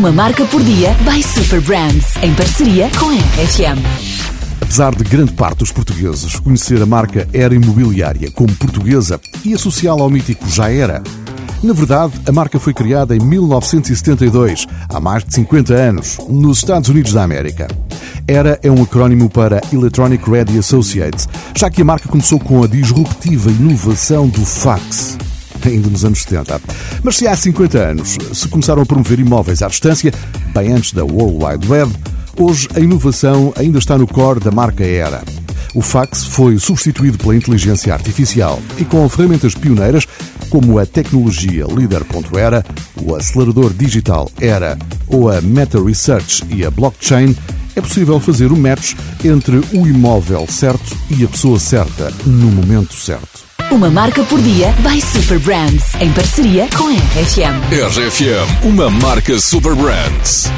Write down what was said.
Uma marca por dia by Super Brands, em parceria com a RFM. Apesar de grande parte dos portugueses conhecer a marca Era Imobiliária como portuguesa e associá-la ao mítico Já Era, na verdade, a marca foi criada em 1972, há mais de 50 anos, nos Estados Unidos da América. ERA é um acrónimo para Electronic Ready Associates, já que a marca começou com a disruptiva inovação do fax ainda nos anos 70. Mas se há 50 anos se começaram a promover imóveis à distância, bem antes da World Wide Web, hoje a inovação ainda está no core da marca ERA. O fax foi substituído pela inteligência artificial e com ferramentas pioneiras como a tecnologia Leader.era, o acelerador digital ERA ou a Meta Research e a blockchain, é possível fazer o match entre o imóvel certo e a pessoa certa no momento certo. Uma marca por dia by Super Brands, em parceria com a RFM. RFM, uma marca Super Brands.